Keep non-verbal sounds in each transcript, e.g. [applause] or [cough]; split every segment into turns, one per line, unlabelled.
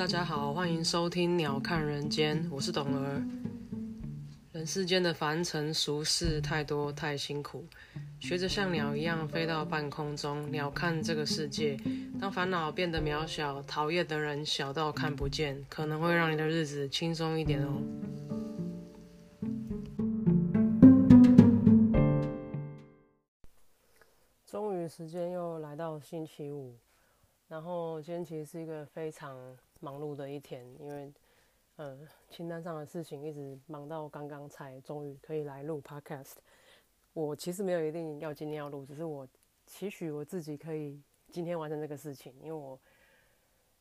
大家好，欢迎收听《鸟看人间》，我是董儿。人世间的凡尘俗事太多太辛苦，学着像鸟一样飞到半空中，鸟看这个世界。当烦恼变得渺小，讨厌的人小到看不见，可能会让你的日子轻松一点哦。终于时间又来到星期五，然后今天其实是一个非常忙碌的一天，因为呃清单上的事情一直忙到刚刚才终于可以来录 podcast。我其实没有一定要今天要录，只是我期许我自己可以今天完成这个事情，因为我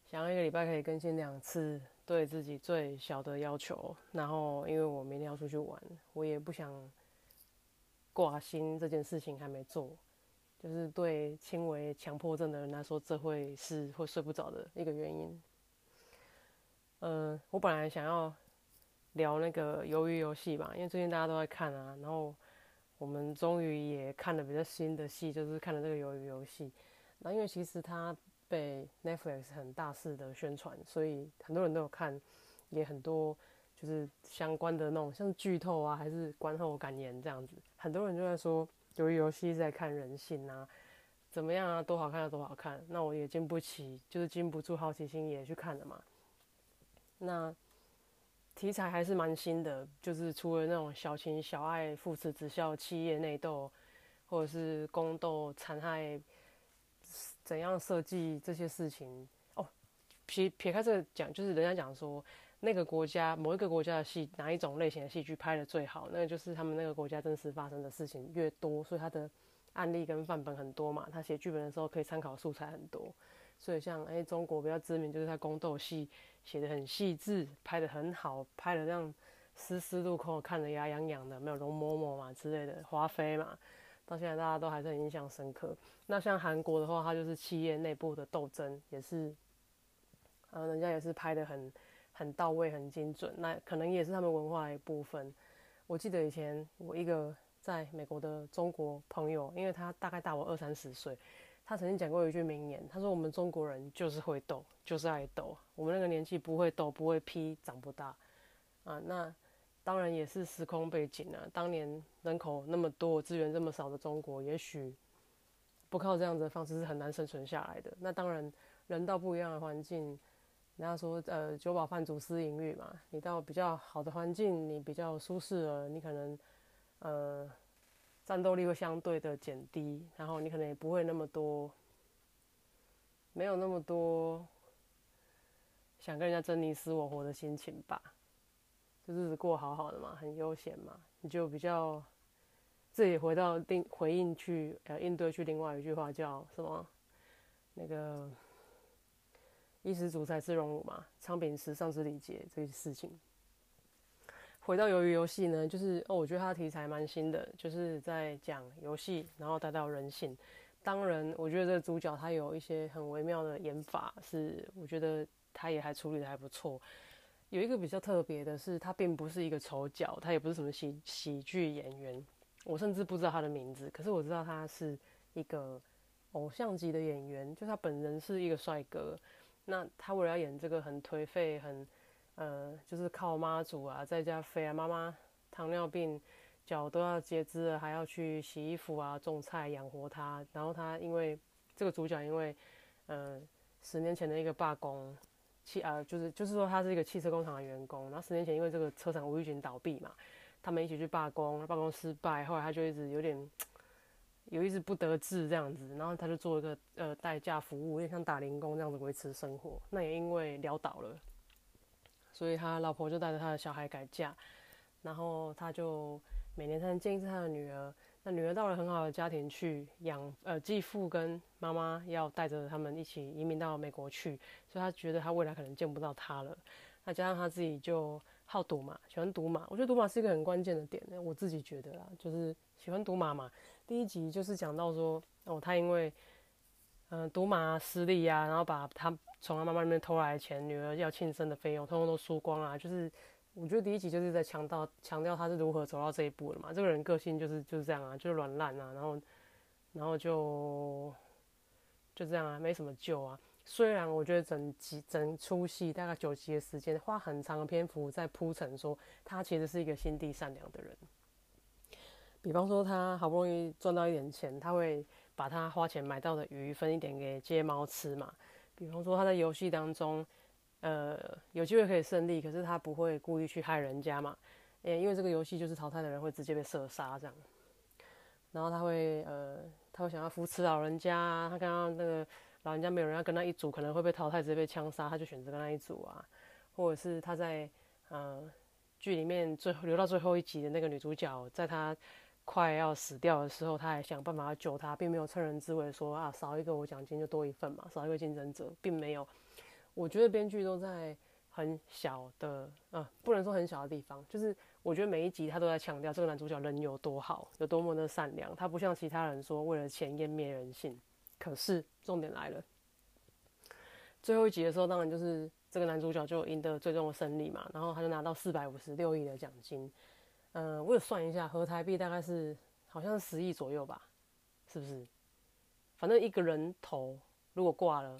想要一个礼拜可以更新两次，对自己最小的要求。然后因为我明天要出去玩，我也不想挂心这件事情还没做。就是对轻微强迫症的人来说，这会是会睡不着的一个原因。呃，我本来想要聊那个鱿鱼游戏吧，因为最近大家都在看啊，然后我们终于也看了比较新的戏，就是看了这个鱿鱼游戏。那因为其实它被 Netflix 很大肆的宣传，所以很多人都有看，也很多就是相关的那种像剧透啊，还是观后感言这样子，很多人就在说。鱿鱼游戏在看人性啊，怎么样啊，多好看啊，多好看。那我也经不起，就是经不住好奇心也去看了嘛。那题材还是蛮新的，就是除了那种小情小爱、父慈子孝、企业内斗，或者是宫斗、残害，怎样设计这些事情哦。撇撇开这个讲，就是人家讲说。那个国家某一个国家的戏哪一种类型的戏剧拍的最好？那就是他们那个国家真实发生的事情越多，所以他的案例跟范本很多嘛。他写剧本的时候可以参考素材很多，所以像哎中国比较知名就是他宫斗戏写的很细致，拍的很好，拍的让丝丝入扣，看得牙痒痒的，没有容嬷嬷嘛之类的华妃嘛，到现在大家都还是很印象深刻。那像韩国的话，它就是企业内部的斗争，也是，呃，人家也是拍的很。很到位，很精准，那可能也是他们文化的一部分。我记得以前我一个在美国的中国朋友，因为他大概大我二三十岁，他曾经讲过一句名言，他说：“我们中国人就是会斗，就是爱斗。我们那个年纪不会斗，不会批，长不大。”啊，那当然也是时空背景啊。当年人口那么多，资源这么少的中国，也许不靠这样子的方式是很难生存下来的。那当然，人到不一样的环境。人家说，呃，酒饱饭足思淫欲嘛。你到比较好的环境，你比较舒适了，你可能，呃，战斗力会相对的减低，然后你可能也不会那么多，没有那么多想跟人家争你死我活的心情吧。就日子过好好的嘛，很悠闲嘛，你就比较，自己回到定回应去，呃，应对去另外一句话叫什么？那个。衣食足才是荣辱嘛，昌平时上知礼节这些事情。回到鱿鱼游戏呢，就是哦，我觉得它的题材蛮新的，就是在讲游戏，然后带到人性。当然，我觉得这个主角他有一些很微妙的演法，是我觉得他也还处理的还不错。有一个比较特别的是，他并不是一个丑角，他也不是什么喜喜剧演员，我甚至不知道他的名字，可是我知道他是一个偶像级的演员，就他本人是一个帅哥。那他为了要演这个很颓废、很呃，就是靠妈祖啊，在家飞啊，妈妈糖尿病，脚都要截肢了，还要去洗衣服啊、种菜养活他。然后他因为这个主角，因为呃十年前的一个罢工，汽呃就是就是说他是一个汽车工厂的员工，然后十年前因为这个车厂无预警倒闭嘛，他们一起去罢工，罢工失败，后来他就一直有点。有一直不得志这样子，然后他就做一个呃代驾服务，有点像打零工这样子维持生活。那也因为潦倒了，所以他老婆就带着他的小孩改嫁，然后他就每年才能见一次他的女儿。那女儿到了很好的家庭去养，呃继父跟妈妈要带着他们一起移民到美国去，所以他觉得他未来可能见不到他了。那加上他自己就好赌马，喜欢赌马。我觉得赌马是一个很关键的点呢，我自己觉得啦，就是喜欢赌马嘛。第一集就是讲到说，哦，他因为，嗯，赌马失利啊，然后把他从他妈妈那边偷来的钱，女儿要庆生的费用，通通都输光啊。就是我觉得第一集就是在强调强调他是如何走到这一步的嘛。这个人个性就是就是这样啊，就是软烂啊，然后然后就就这样啊，没什么救啊。虽然我觉得整集整出戏大概九集的时间，花很长的篇幅在铺陈，说他其实是一个心地善良的人。比方说，他好不容易赚到一点钱，他会把他花钱买到的鱼分一点给街猫吃嘛。比方说，他在游戏当中，呃，有机会可以胜利，可是他不会故意去害人家嘛。诶，因为这个游戏就是淘汰的人会直接被射杀这样。然后他会，呃，他会想要扶持老人家，他刚刚那个老人家没有人要跟他一组，可能会被淘汰，直接被枪杀，他就选择跟他一组啊。或者是他在，呃，剧里面最后留到最后一集的那个女主角，在他。快要死掉的时候，他还想办法要救他，并没有趁人之危说啊少一个我奖金就多一份嘛，少一个竞争者，并没有。我觉得编剧都在很小的，啊，不能说很小的地方，就是我觉得每一集他都在强调这个男主角人有多好，有多么的善良。他不像其他人说为了钱湮灭人性。可是重点来了，最后一集的时候，当然就是这个男主角就赢得最终的胜利嘛，然后他就拿到四百五十六亿的奖金。嗯，我有算一下，合台币大概是好像是十亿左右吧，是不是？反正一个人头如果挂了，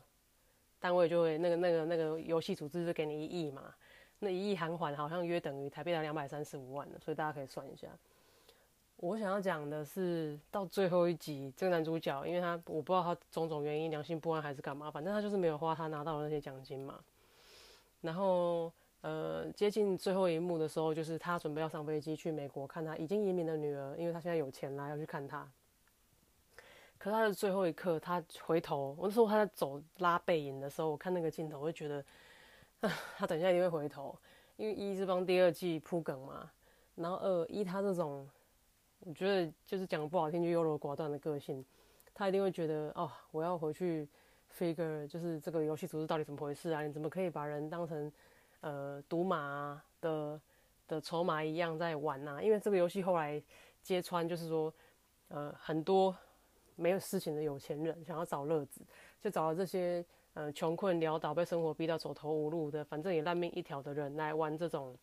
单位就会那个那个那个游戏组织就给你一亿嘛，那一亿韩环好像约等于台币的两百三十五万的，所以大家可以算一下。我想要讲的是，到最后一集，这个男主角，因为他我不知道他种种原因良心不安还是干嘛，反正他就是没有花他拿到的那些奖金嘛，然后。呃，接近最后一幕的时候，就是他准备要上飞机去美国看他已经移民的女儿，因为他现在有钱啦，要去看他。可他的最后一刻，他回头，我那时候他在走拉背影的时候，我看那个镜头，我就觉得，他等一下一定会回头，因为一是帮第二季铺梗嘛，然后二一他这种，我觉得就是讲不好听就优柔寡断的个性，他一定会觉得，哦，我要回去 figure，就是这个游戏组织到底怎么回事啊？你怎么可以把人当成？呃，赌马的的筹码一样在玩呐，因为这个游戏后来揭穿，就是说，呃，很多没有事情的有钱人想要找乐子，就找了这些呃穷困潦倒、被生活逼到走投无路的，反正也烂命一条的人来玩这种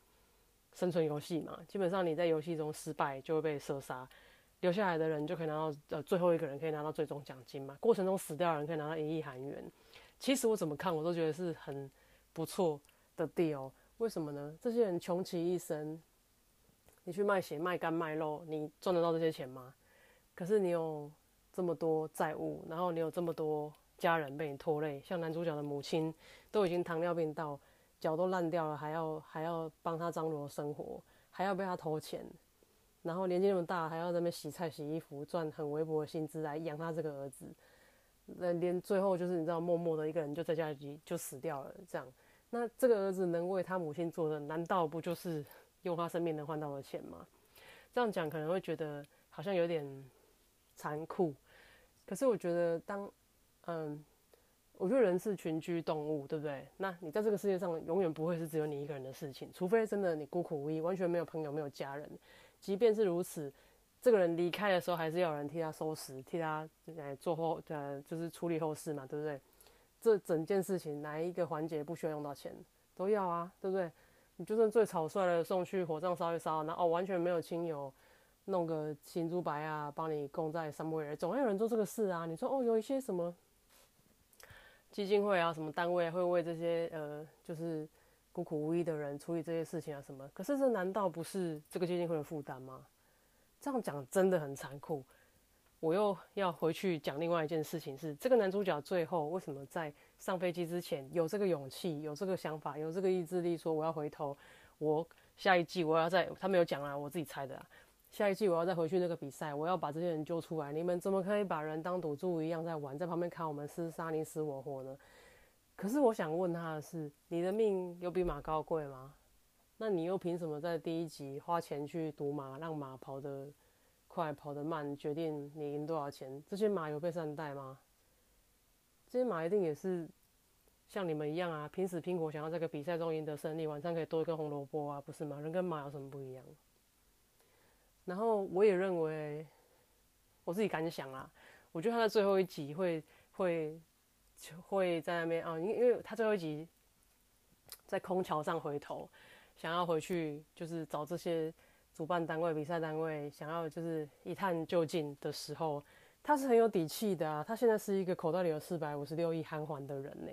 生存游戏嘛。基本上你在游戏中失败就会被射杀，留下来的人就可以拿到呃最后一个人可以拿到最终奖金嘛。过程中死掉的人可以拿到一亿韩元。其实我怎么看我都觉得是很不错。的 deal，为什么呢？这些人穷其一生，你去卖血、卖肝、卖肉，你赚得到这些钱吗？可是你有这么多债务，然后你有这么多家人被你拖累，像男主角的母亲都已经糖尿病到脚都烂掉了，还要还要帮他张罗生活，还要被他偷钱，然后年纪那么大，还要在那边洗菜、洗衣服，赚很微薄的薪资来养他这个儿子，那连最后就是你知道，默默的一个人就在家里就死掉了，这样。那这个儿子能为他母亲做的，难道不就是用他生命能换到的钱吗？这样讲可能会觉得好像有点残酷，可是我觉得当，嗯，我觉得人是群居动物，对不对？那你在这个世界上永远不会是只有你一个人的事情，除非真的你孤苦无依，完全没有朋友，没有家人。即便是如此，这个人离开的时候，还是要有人替他收拾，替他来做后，呃，就是处理后事嘛，对不对？这整件事情哪一个环节不需要用到钱？都要啊，对不对？你就算最草率的送去火葬烧一烧，那哦完全没有亲友，弄个行珠白啊，帮你供在三位人，总会有人做这个事啊。你说哦，有一些什么基金会啊，什么单位会为这些呃，就是孤苦无依的人处理这些事情啊什么？可是这难道不是这个基金会的负担吗？这样讲真的很残酷。我又要回去讲另外一件事情，是这个男主角最后为什么在上飞机之前有这个勇气、有这个想法、有这个意志力，说我要回头，我下一季我要再，他没有讲啊，我自己猜的啊。下一季我要再回去那个比赛，我要把这些人救出来。你们怎么可以把人当赌注一样在玩，在旁边看我们厮杀你死我活呢？可是我想问他的是，你的命有比马高贵吗？那你又凭什么在第一集花钱去赌马，让马跑的？快跑得慢，决定你赢多少钱。这些马有被善待吗？这些马一定也是像你们一样啊，拼死拼活想要这个比赛中赢得胜利，晚上可以多一根红萝卜啊，不是吗？人跟马有什么不一样？然后我也认为，我自己敢想啊，我觉得他在最后一集会会会在那边啊，因因为他最后一集在空桥上回头，想要回去就是找这些。主办单位、比赛单位想要就是一探究竟的时候，他是很有底气的啊，他现在是一个口袋里有四百五十六亿韩元的人呢，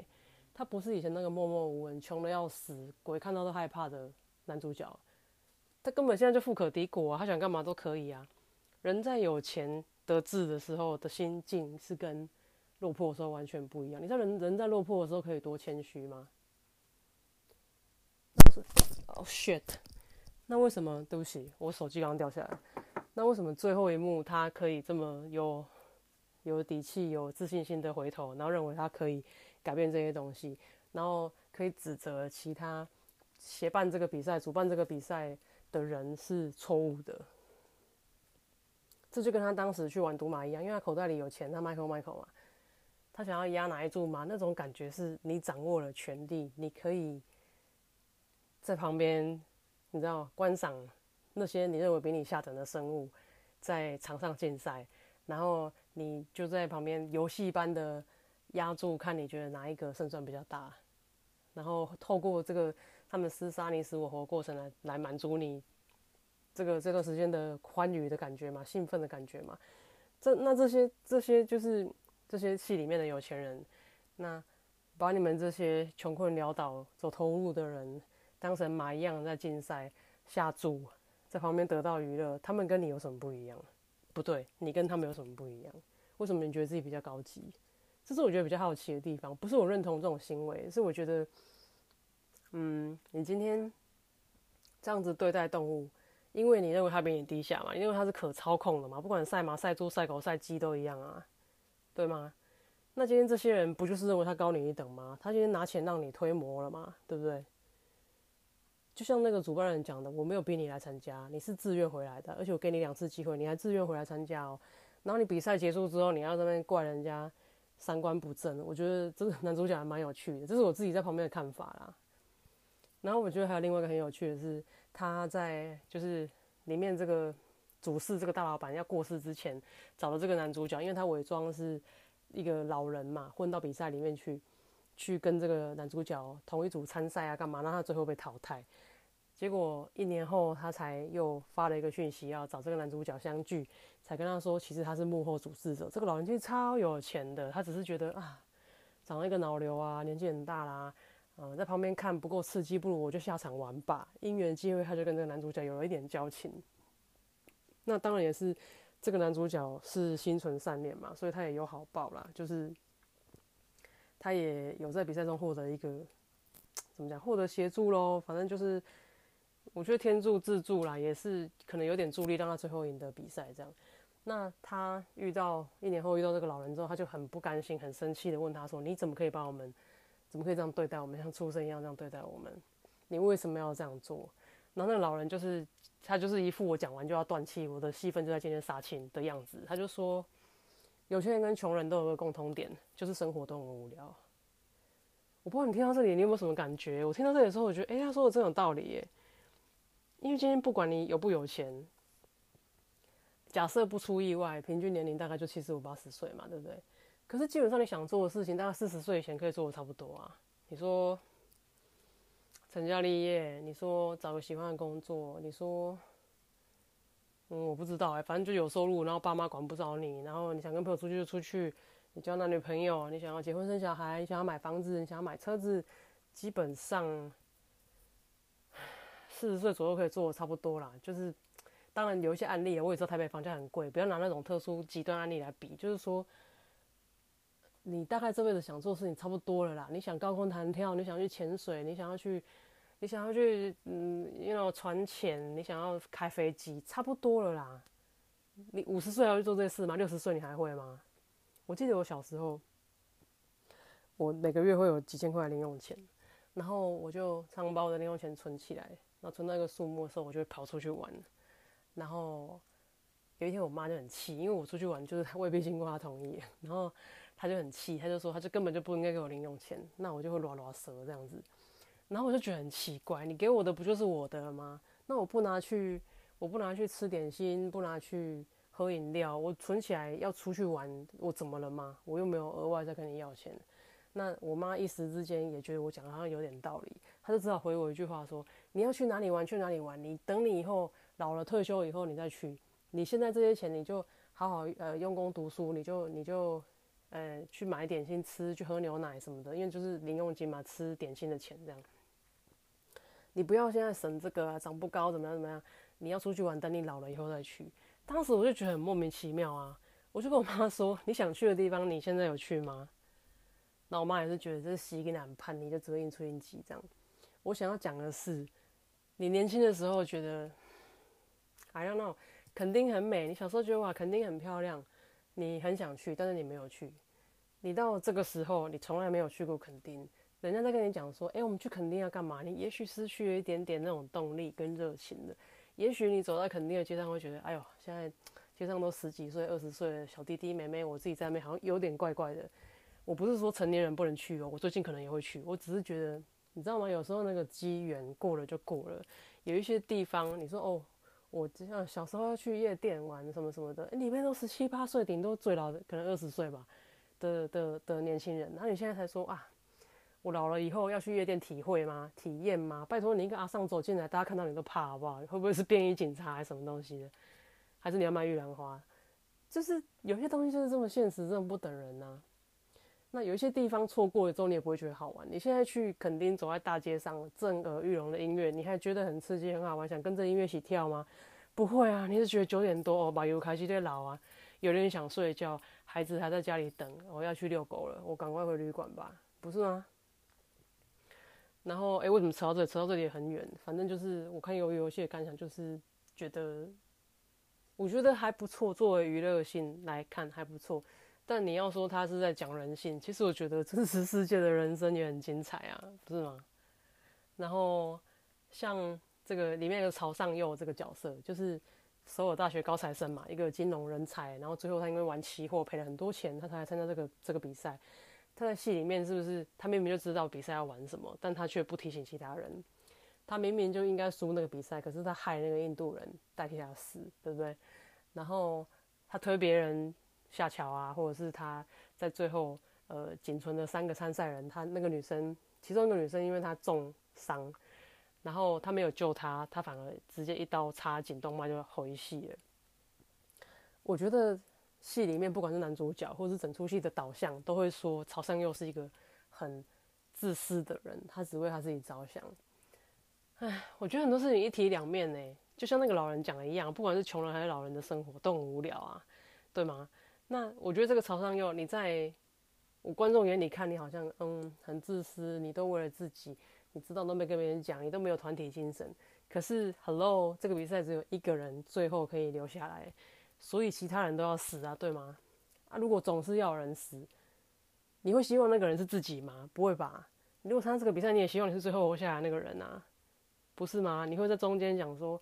他不是以前那个默默无闻、穷的要死、鬼看到都害怕的男主角，他根本现在就富可敌国啊，他想干嘛都可以啊。人在有钱得志的时候的心境是跟落魄的时候完全不一样。你知道人人在落魄的时候可以多谦虚吗？哦，shit！那为什么？对不起，我手机刚刚掉下来。那为什么最后一幕他可以这么有有底气、有自信心的回头，然后认为他可以改变这些东西，然后可以指责其他协办这个比赛、主办这个比赛的人是错误的？这就跟他当时去玩赌马一样，因为他口袋里有钱，他 Michael Michael 嘛，他想要压哪一注马，那种感觉是你掌握了权力，你可以在旁边。你知道观赏那些你认为比你下等的生物在场上竞赛，然后你就在旁边游戏般的压住，看你觉得哪一个胜算比较大，然后透过这个他们厮杀你死我活过程来来满足你这个这段时间的欢愉的感觉嘛，兴奋的感觉嘛。这那这些这些就是这些戏里面的有钱人，那把你们这些穷困潦倒走投无路的人。当成马一样在竞赛下注，在旁边得到娱乐，他们跟你有什么不一样？不对，你跟他们有什么不一样？为什么你觉得自己比较高级？这是我觉得比较好奇的地方。不是我认同这种行为，是我觉得，嗯，你今天这样子对待动物，因为你认为它比你低下嘛？因为它是可操控的嘛？不管赛马、赛猪、赛狗、赛鸡都一样啊，对吗？那今天这些人不就是认为他高你一等吗？他今天拿钱让你推磨了嘛？对不对？就像那个主办人讲的，我没有逼你来参加，你是自愿回来的，而且我给你两次机会，你还自愿回来参加哦。然后你比赛结束之后，你要在那边怪人家三观不正，我觉得这个男主角还蛮有趣的，这是我自己在旁边的看法啦。然后我觉得还有另外一个很有趣的是，他在就是里面这个主事这个大老板要过世之前，找了这个男主角，因为他伪装是一个老人嘛，混到比赛里面去。去跟这个男主角同一组参赛啊，干嘛？让他最后被淘汰。结果一年后，他才又发了一个讯息，要找这个男主角相聚，才跟他说，其实他是幕后主事者。这个老人其实超有钱的，他只是觉得啊，长了一个脑瘤啊，年纪很大啦，嗯，在旁边看不够刺激，不如我就下场玩吧。因缘机会，他就跟这个男主角有了一点交情。那当然也是这个男主角是心存善念嘛，所以他也有好报啦，就是。他也有在比赛中获得一个怎么讲，获得协助喽。反正就是，我觉得天助自助啦，也是可能有点助力，让他最后赢得比赛这样。那他遇到一年后遇到这个老人之后，他就很不甘心、很生气的问他说：“你怎么可以把我们，怎么可以这样对待我们，像畜生一样这样对待我们？你为什么要这样做？”然后那个老人就是他就是一副我讲完就要断气，我的戏份就在今天杀青的样子。他就说。有钱人跟穷人都有个共同点，就是生活都很无聊。我不知道你听到这里，你有没有什么感觉？我听到这里的时候，我觉得，哎，他说的真有道理耶。因为今天不管你有不有钱，假设不出意外，平均年龄大概就七十五八十岁嘛，对不对？可是基本上你想做的事情，大概四十岁以前可以做的差不多啊。你说成家立业，你说找个喜欢的工作，你说。嗯，我不知道哎，反正就有收入，然后爸妈管不着你，然后你想跟朋友出去就出去，你交男女朋友，你想要结婚生小孩，你想要买房子，你想要买车子，基本上 [sighs] 四十岁左右可以做的差不多啦。就是当然有一些案例，我也知道台北房价很贵，不要拿那种特殊极端案例来比，就是说你大概这辈子想做事情差不多了啦。你想高空弹跳，你想去潜水，你想要去。你想要去嗯，因为船潜，你想要开飞机，差不多了啦。你五十岁要去做这事吗？六十岁你还会吗？我记得我小时候，我每个月会有几千块零用钱，然后我就常把我的零用钱存起来，然后存到一个数目的时候，我就会跑出去玩。然后有一天我妈就很气，因为我出去玩就是未必经过她同意，[laughs] 然后她就很气，她就说她就根本就不应该给我零用钱，那我就会拉拉舌这样子。然后我就觉得很奇怪，你给我的不就是我的了吗？那我不拿去，我不拿去吃点心，不拿去喝饮料，我存起来要出去玩，我怎么了吗？我又没有额外再跟你要钱。那我妈一时之间也觉得我讲的好像有点道理，她就只好回我一句话说：“你要去哪里玩去哪里玩，你等你以后老了退休以后你再去。你现在这些钱你就好好呃用功读书，你就你就呃去买点心吃，去喝牛奶什么的，因为就是零用金嘛，吃点心的钱这样。你不要现在省这个啊，长不高怎么样怎么样？你要出去玩，等你老了以后再去。当时我就觉得很莫名其妙啊，我就跟我妈说：“你想去的地方，你现在有去吗？”那我妈也是觉得这是西跟很叛逆，就只会应出应急这样。我想要讲的是，你年轻的时候觉得，I don't know，肯定很美。你小时候觉得哇，肯定很漂亮，你很想去，但是你没有去。你到这个时候，你从来没有去过垦丁。人家在跟你讲说，哎，我们去垦丁要干嘛？你也许失去了一点点那种动力跟热情的。也许你走在垦丁的街上，会觉得，哎呦，现在街上都十几岁、二十岁的小弟弟妹妹，我自己在那边好像有点怪怪的。我不是说成年人不能去哦，我最近可能也会去。我只是觉得，你知道吗？有时候那个机缘过了就过了。有一些地方，你说哦，我就像小时候要去夜店玩什么什么的，里面都十七八岁，顶多最老的可能二十岁吧的的的年轻人。然后你现在才说啊。我老了以后要去夜店体会吗？体验吗？拜托你一个阿尚走进来，大家看到你都怕好不好？会不会是便衣警察还是什么东西的？还是你要卖玉兰花？就是有些东西就是这么现实，这么不等人呐。那有一些地方错过了之后，你也不会觉得好玩。你现在去垦丁走在大街上，震耳欲聋的音乐，你还觉得很刺激、很好玩，想跟着音乐一起跳吗？不会啊，你是觉得九点多哦，把油开机在老啊，有人想睡觉，孩子还在家里等，我要去遛狗了，我赶快回旅馆吧，不是吗？然后，哎，为什么扯到这里？扯到这里也很远。反正就是我看鱿鱼游戏的感想，就是觉得，我觉得还不错，作为娱乐性来看还不错。但你要说他是在讲人性，其实我觉得真实世界的人生也很精彩啊，不是吗？然后像这个里面的曹尚佑这个角色，就是首尔大学高材生嘛，一个金融人才。然后最后他因为玩期货赔了很多钱，他才来参加这个这个比赛。他在戏里面是不是他明明就知道比赛要玩什么，但他却不提醒其他人。他明明就应该输那个比赛，可是他害那个印度人代替他死，对不对？然后他推别人下桥啊，或者是他在最后呃仅存的三个参赛人，他那个女生其中一个女生因为她重伤，然后他没有救她，他反而直接一刀插颈动脉就回戏了。我觉得。戏里面不管是男主角，或是整出戏的导向，都会说曹尚佑是一个很自私的人，他只为他自己着想。唉，我觉得很多事情一体两面呢，就像那个老人讲的一样，不管是穷人还是老人的生活都很无聊啊，对吗？那我觉得这个曹尚佑，你在我观众眼里看你好像嗯很自私，你都为了自己，你知道都没跟别人讲，你都没有团体精神。可是，Hello，这个比赛只有一个人最后可以留下来。所以其他人都要死啊，对吗？啊，如果总是要人死，你会希望那个人是自己吗？不会吧。如果参加这个比赛，你也希望你是最后活下来那个人啊，不是吗？你会在中间讲说，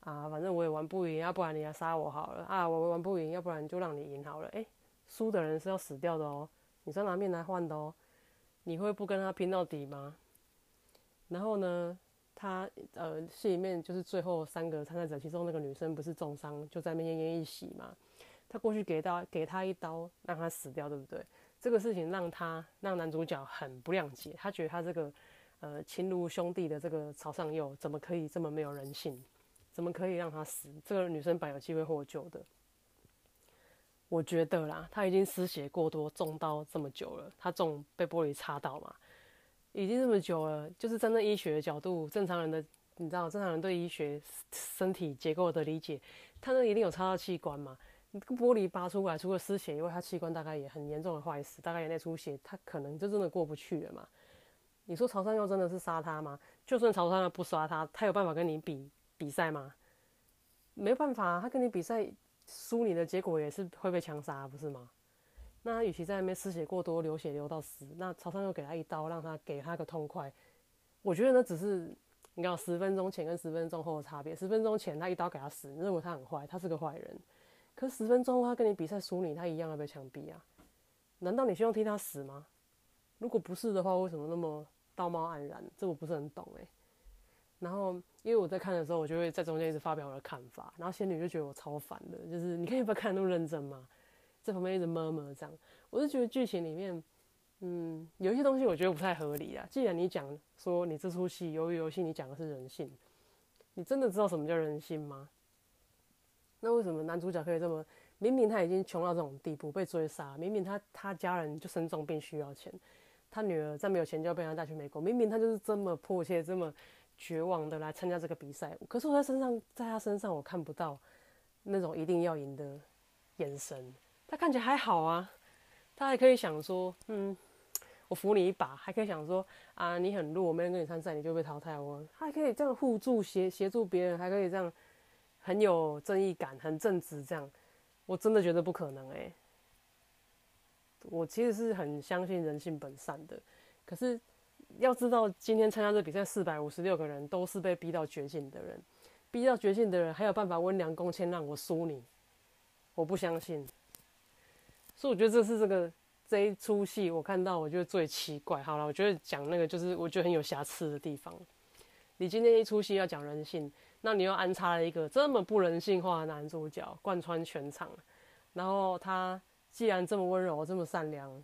啊，反正我也玩不赢，要不然你来杀我好了啊，我玩不赢，要不然就让你赢好了。诶，输的人是要死掉的哦，你是拿命来换的哦，你会不跟他拼到底吗？然后呢？他呃，戏里面就是最后三个参赛者，其中那个女生不是重伤，就在那奄奄一息嘛。他过去给刀，给他一刀，让他死掉，对不对？这个事情让他让男主角很不谅解，他觉得他这个呃亲如兄弟的这个曹尚佑怎么可以这么没有人性？怎么可以让他死？这个女生本有机会获救的。我觉得啦，他已经失血过多，中刀这么久了，他中被玻璃插到嘛。已经这么久了，就是站在医学的角度，正常人的，你知道，正常人对医学身体结构的理解，他那一定有插到器官嘛？你玻璃拔出来，除了失血以外，他器官大概也很严重的坏死，大概眼内出血，他可能就真的过不去了嘛？你说曹山佑真的是杀他吗？就算曹山佑不杀他，他有办法跟你比比赛吗？没办法，他跟你比赛输，你的结果也是会被枪杀，不是吗？那他与其在那边失血过多、流血流到死，那曹操又给他一刀，让他给他个痛快。我觉得那只是你看十分钟前跟十分钟后的差别。十分钟前他一刀给他死，你认为他很坏，他是个坏人。可十分钟后他跟你比赛输你，他一样要被枪毙啊？难道你希望替他死吗？如果不是的话，为什么那么道貌岸然？这我不是很懂诶。然后因为我在看的时候，我就会在中间一直发表我的看法，然后仙女就觉得我超烦的，就是你可以不要看那么认真吗？在旁边一直摸摸这样，我是觉得剧情里面，嗯，有一些东西我觉得不太合理啊。既然你讲说你这出戏由于游戏你讲的是人性，你真的知道什么叫人性吗？那为什么男主角可以这么明明他已经穷到这种地步，被追杀，明明他他家人就生重病需要钱，他女儿再没有钱就要被他带去美国，明明他就是这么迫切、这么绝望的来参加这个比赛，可是我在身上，在他身上我看不到那种一定要赢的眼神，他看起来还好啊，他还可以想说，嗯。我扶你一把，还可以想说啊，你很弱，没人跟你参赛，你就被淘汰。我还可以这样互助协协助别人，还可以这样很有正义感，很正直。这样我真的觉得不可能哎。我其实是很相信人性本善的，可是要知道，今天参加这比赛四百五十六个人都是被逼到绝境的人，逼到绝境的人还有办法温良恭谦让我输你，我不相信。所以我觉得这是这个。这一出戏我看到，我觉得最奇怪。好了，我觉得讲那个就是我觉得很有瑕疵的地方。你今天一出戏要讲人性，那你又安插了一个这么不人性化的男主角贯穿全场，然后他既然这么温柔、这么善良，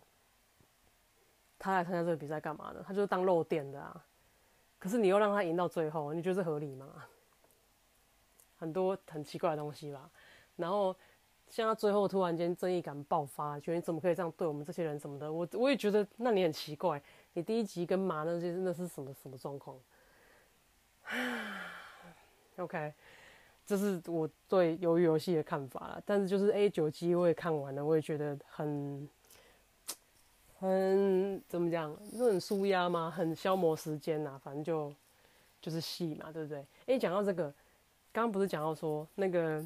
他来参加这个比赛干嘛呢？他就是当漏电的啊。可是你又让他赢到最后，你觉得这合理吗？很多很奇怪的东西吧。然后。像他最后突然间正义感爆发，觉得你怎么可以这样对我们这些人什么的，我我也觉得那你很奇怪。你第一集跟马那些那是什么什么状况？OK，这是我对鱿鱼游戏的看法了。但是就是 A 九 G 我也看完了，我也觉得很很怎么讲，就很舒压嘛？很消磨时间呐。反正就就是戏嘛，对不对？哎，讲到这个，刚刚不是讲到说那个。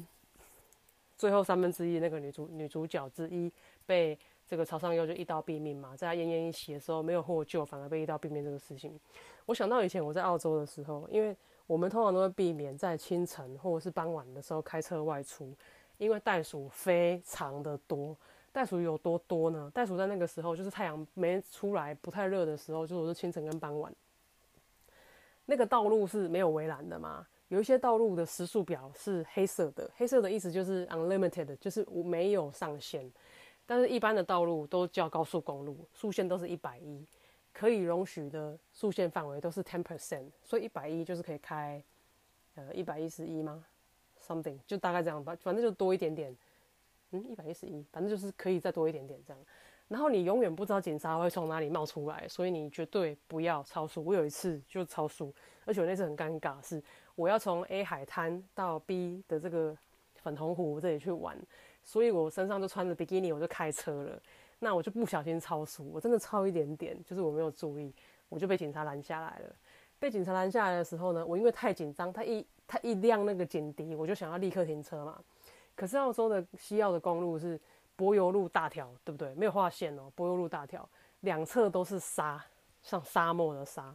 最后三分之一那个女主女主角之一被这个曹尚优就一刀毙命嘛，在她奄奄一息的时候没有获救，反而被一刀毙命这个事情，我想到以前我在澳洲的时候，因为我们通常都会避免在清晨或者是傍晚的时候开车外出，因为袋鼠非常的多。袋鼠有多多呢？袋鼠在那个时候就是太阳没出来、不太热的时候，就是清晨跟傍晚，那个道路是没有围栏的嘛。有一些道路的时速表是黑色的，黑色的意思就是 unlimited，就是没有上限。但是，一般的道路都叫高速公路，速限都是一百一，可以容许的速限范围都是 ten percent，所以一百一就是可以开，呃，一百一十一吗？something 就大概这样吧，反正就多一点点。嗯，一百一十一，反正就是可以再多一点点这样。然后你永远不知道警察会从哪里冒出来，所以你绝对不要超速。我有一次就超速，而且我那次很尴尬是。我要从 A 海滩到 B 的这个粉红湖这里去玩，所以我身上就穿着比基尼，我就开车了。那我就不小心超速，我真的超一点点，就是我没有注意，我就被警察拦下来了。被警察拦下来的时候呢，我因为太紧张，他一他一亮那个警笛，我就想要立刻停车嘛。可是澳洲的西澳的公路是柏油路大条，对不对？没有划线哦，柏油路大条，两侧都是沙，像沙漠的沙。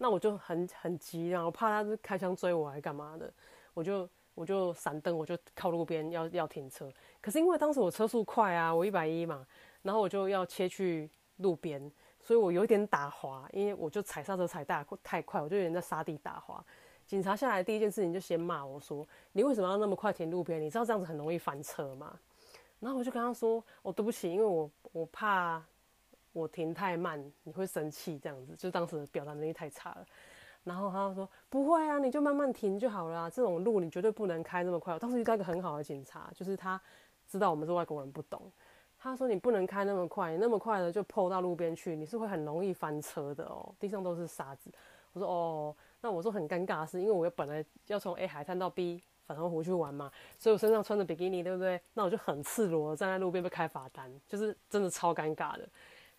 那我就很很急，然后怕他是开枪追我，还干嘛的？我就我就闪灯，我就靠路边要要停车。可是因为当时我车速快啊，我一百一嘛，然后我就要切去路边，所以我有点打滑，因为我就踩刹车踩大太快，我就有点在沙地打滑。警察下来第一件事情就先骂我说：“你为什么要那么快停路边？你知道这样子很容易翻车吗？”然后我就跟他说：“哦，对不起，因为我我怕。”我停太慢，你会生气，这样子就当时表达能力太差了。然后他说不会啊，你就慢慢停就好了。这种路你绝对不能开那么快。当时遇到一个很好的警察，就是他知道我们是外国人不懂。他说你不能开那么快，那么快的就破到路边去，你是会很容易翻车的哦。地上都是沙子。我说哦，那我说很尴尬的是，因为我本来要从 A 海滩到 B 粉红湖去玩嘛，所以我身上穿着比基尼，对不对？那我就很赤裸站在路边被开罚单，就是真的超尴尬的。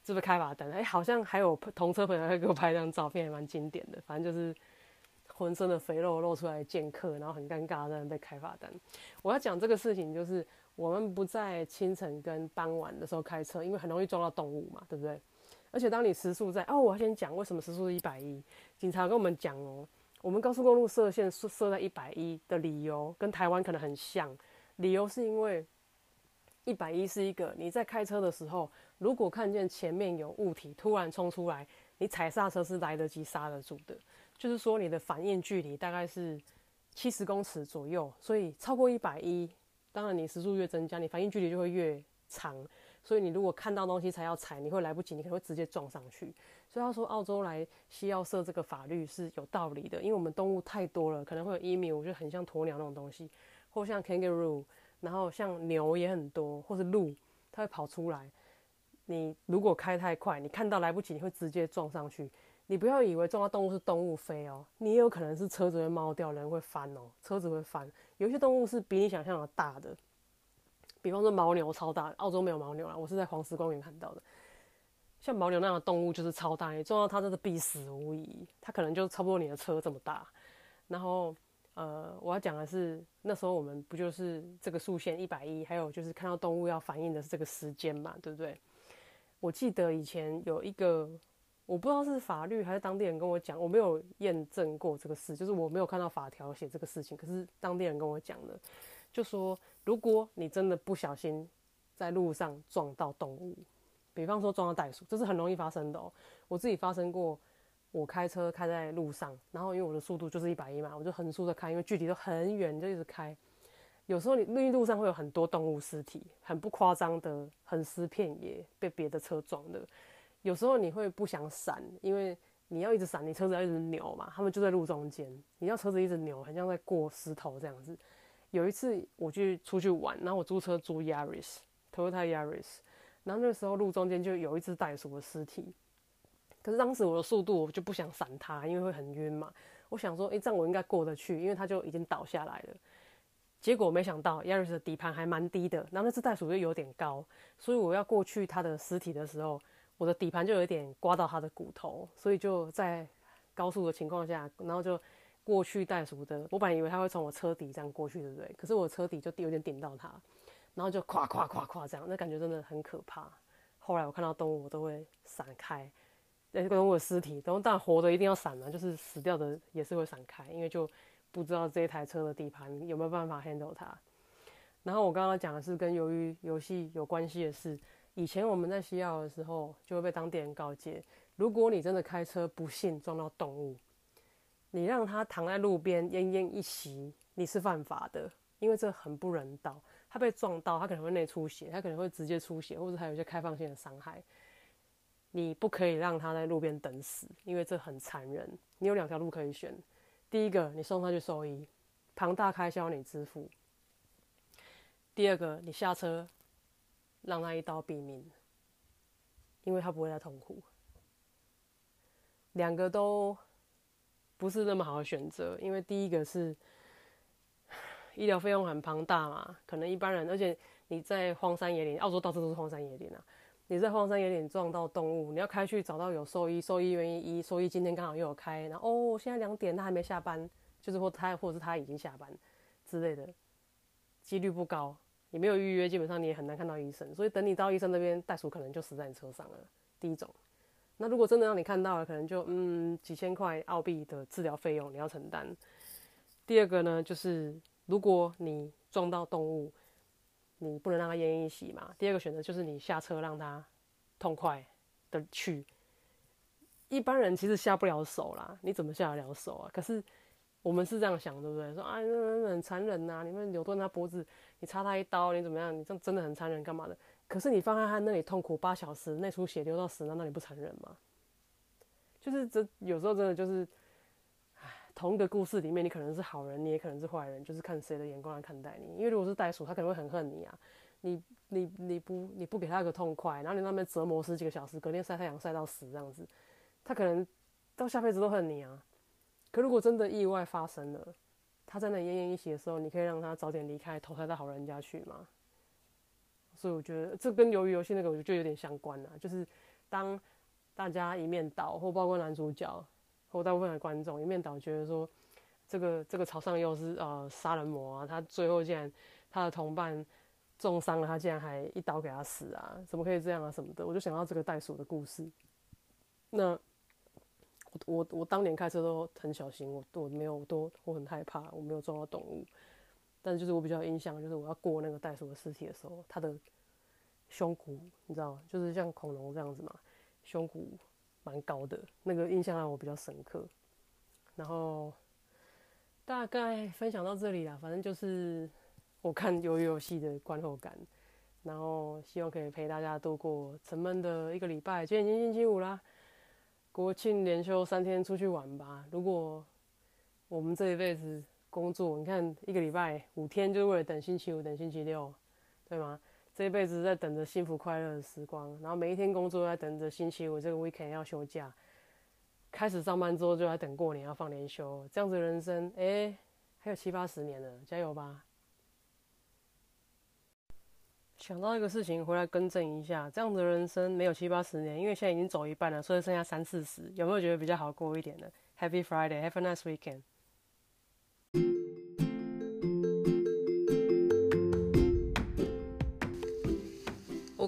是不是开罚单？哎，好像还有同车朋友会给我拍张照片，还蛮经典的。反正就是浑身的肥肉露出来见客，然后很尴尬在那被开罚单。我要讲这个事情，就是我们不在清晨跟傍晚的时候开车，因为很容易撞到动物嘛，对不对？而且当你时速在哦，我要先讲为什么时速是一百一。警察跟我们讲哦，我们高速公路设限设设在一百一的理由跟台湾可能很像，理由是因为一百一是一个你在开车的时候。如果看见前面有物体突然冲出来，你踩刹车是来得及刹得住的，就是说你的反应距离大概是七十公尺左右，所以超过一百一，当然你时速越增加，你反应距离就会越长，所以你如果看到东西才要踩，你会来不及，你可能会直接撞上去。所以他说澳洲来西澳设这个法律是有道理的，因为我们动物太多了，可能会有 emu，就很像鸵鸟那种东西，或像 kangaroo。然后像牛也很多，或是鹿，它会跑出来。你如果开太快，你看到来不及，你会直接撞上去。你不要以为撞到动物是动物飞哦，你也有可能是车子会猫掉，人会翻哦，车子会翻。有些动物是比你想象的大的，比方说牦牛超大，澳洲没有牦牛啦，我是在黄石公园看到的。像牦牛那样的动物就是超大，你撞到它真的必死无疑。它可能就差不多你的车这么大。然后，呃，我要讲的是，那时候我们不就是这个竖线一百一，还有就是看到动物要反应的是这个时间嘛，对不对？我记得以前有一个。我不知道是法律还是当地人跟我讲，我没有验证过这个事，就是我没有看到法条写这个事情。可是当地人跟我讲的，就说如果你真的不小心在路上撞到动物，比方说撞到袋鼠，这是很容易发生的哦。我自己发生过，我开车开在路上，然后因为我的速度就是一百一嘛，我就横速的开，因为距离都很远，就一直开。有时候你绿路上会有很多动物尸体，很不夸张的横尸遍野，被别的车撞的。有时候你会不想闪，因为你要一直闪，你车子要一直扭嘛。他们就在路中间，你要车子一直扭，很像在过石头这样子。有一次我去出去玩，然后我租车租 Yaris，Toyota Yaris，然后那时候路中间就有一只袋鼠的尸体。可是当时我的速度我就不想闪它，因为会很晕嘛。我想说，哎，这样我应该过得去，因为它就已经倒下来了。结果没想到 Yaris 的底盘还蛮低的，然后那只袋鼠又有点高，所以我要过去它的尸体的时候。我的底盘就有点刮到它的骨头，所以就在高速的情况下，然后就过去袋鼠的。我本来以为它会从我车底这样过去，对不对？可是我车底就有点顶到它，然后就咵咵咵咵这样，那感觉真的很可怕。后来我看到动物，我都会闪开。那动物的尸体，然后但活的一定要闪啊，就是死掉的也是会闪开，因为就不知道这一台车的底盘有没有办法 handle 它。然后我刚刚讲的是跟鱿鱼游戏有关系的事。以前我们在西澳的时候，就会被当地人告诫：如果你真的开车不幸撞到动物，你让它躺在路边奄奄一息，你是犯法的，因为这很不人道。它被撞到，它可能会内出血，它可能会直接出血，或者还有一些开放性的伤害。你不可以让他在路边等死，因为这很残忍。你有两条路可以选：第一个，你送他去兽医，庞大开销你支付；第二个，你下车。让他一刀毙命，因为他不会再痛苦。两个都不是那么好的选择，因为第一个是医疗费用很庞大嘛，可能一般人，而且你在荒山野岭，澳洲到处都是荒山野岭啊，你在荒山野岭撞到动物，你要开去找到有兽医，兽医愿意医，兽医今天刚好又有开，然后哦，现在两点他还没下班，就是或他或者是他已经下班之类的，几率不高。你没有预约，基本上你也很难看到医生，所以等你到医生那边，袋鼠可能就死在你车上了。第一种，那如果真的让你看到了，可能就嗯几千块澳币的治疗费用你要承担。第二个呢，就是如果你撞到动物，你不能让他奄奄一息嘛。第二个选择就是你下车让他痛快的去。一般人其实下不了手啦，你怎么下得了手啊？可是。我们是这样想，对不对？说啊，那很残忍呐！你们扭断他脖子，你插他一刀，你怎么样？你这真的很残忍，干嘛的？可是你放在他那里痛苦八小时，那出血流到死，难道你不残忍吗？就是这有时候真的就是，同一个故事里面，你可能是好人，你也可能是坏人，就是看谁的眼光来看待你。因为如果是袋鼠，他可能会很恨你啊！你你你不你不给他个痛快，然后你那边折磨十几个小时，隔天晒太阳晒到死这样子，他可能到下辈子都恨你啊！可如果真的意外发生了，他在那奄奄一息的时候，你可以让他早点离开，投胎到好人家去吗？所以我觉得这跟鱿鱼游戏那个，我觉得就有点相关啊。就是当大家一面倒，或包括男主角或大部分的观众一面倒，觉得说这个这个朝上又是呃杀人魔啊，他最后竟然他的同伴重伤了，他竟然还一刀给他死啊，怎么可以这样啊什么的？我就想到这个袋鼠的故事。那。我我当年开车都很小心，我我没有都我很害怕，我没有撞到动物。但是就是我比较印象，就是我要过那个袋鼠的尸体的时候，它的胸骨你知道，就是像恐龙这样子嘛，胸骨蛮高的，那个印象让我比较深刻。然后大概分享到这里啦，反正就是我看鱿鱼游戏的观后感，然后希望可以陪大家度过沉闷的一个礼拜。今天已经星期五啦。国庆连休三天出去玩吧！如果我们这一辈子工作，你看一个礼拜五天，就是为了等星期五、等星期六，对吗？这一辈子在等着幸福快乐的时光，然后每一天工作在等着星期五这个 weekend 要休假，开始上班之后就在等过年要放年休，这样子人生，哎，还有七八十年了，加油吧！想到一个事情，回来更正一下，这样子的人生没有七八十年，因为现在已经走一半了，所以剩下三四十，有没有觉得比较好过一点的？Happy Friday，Have a nice weekend。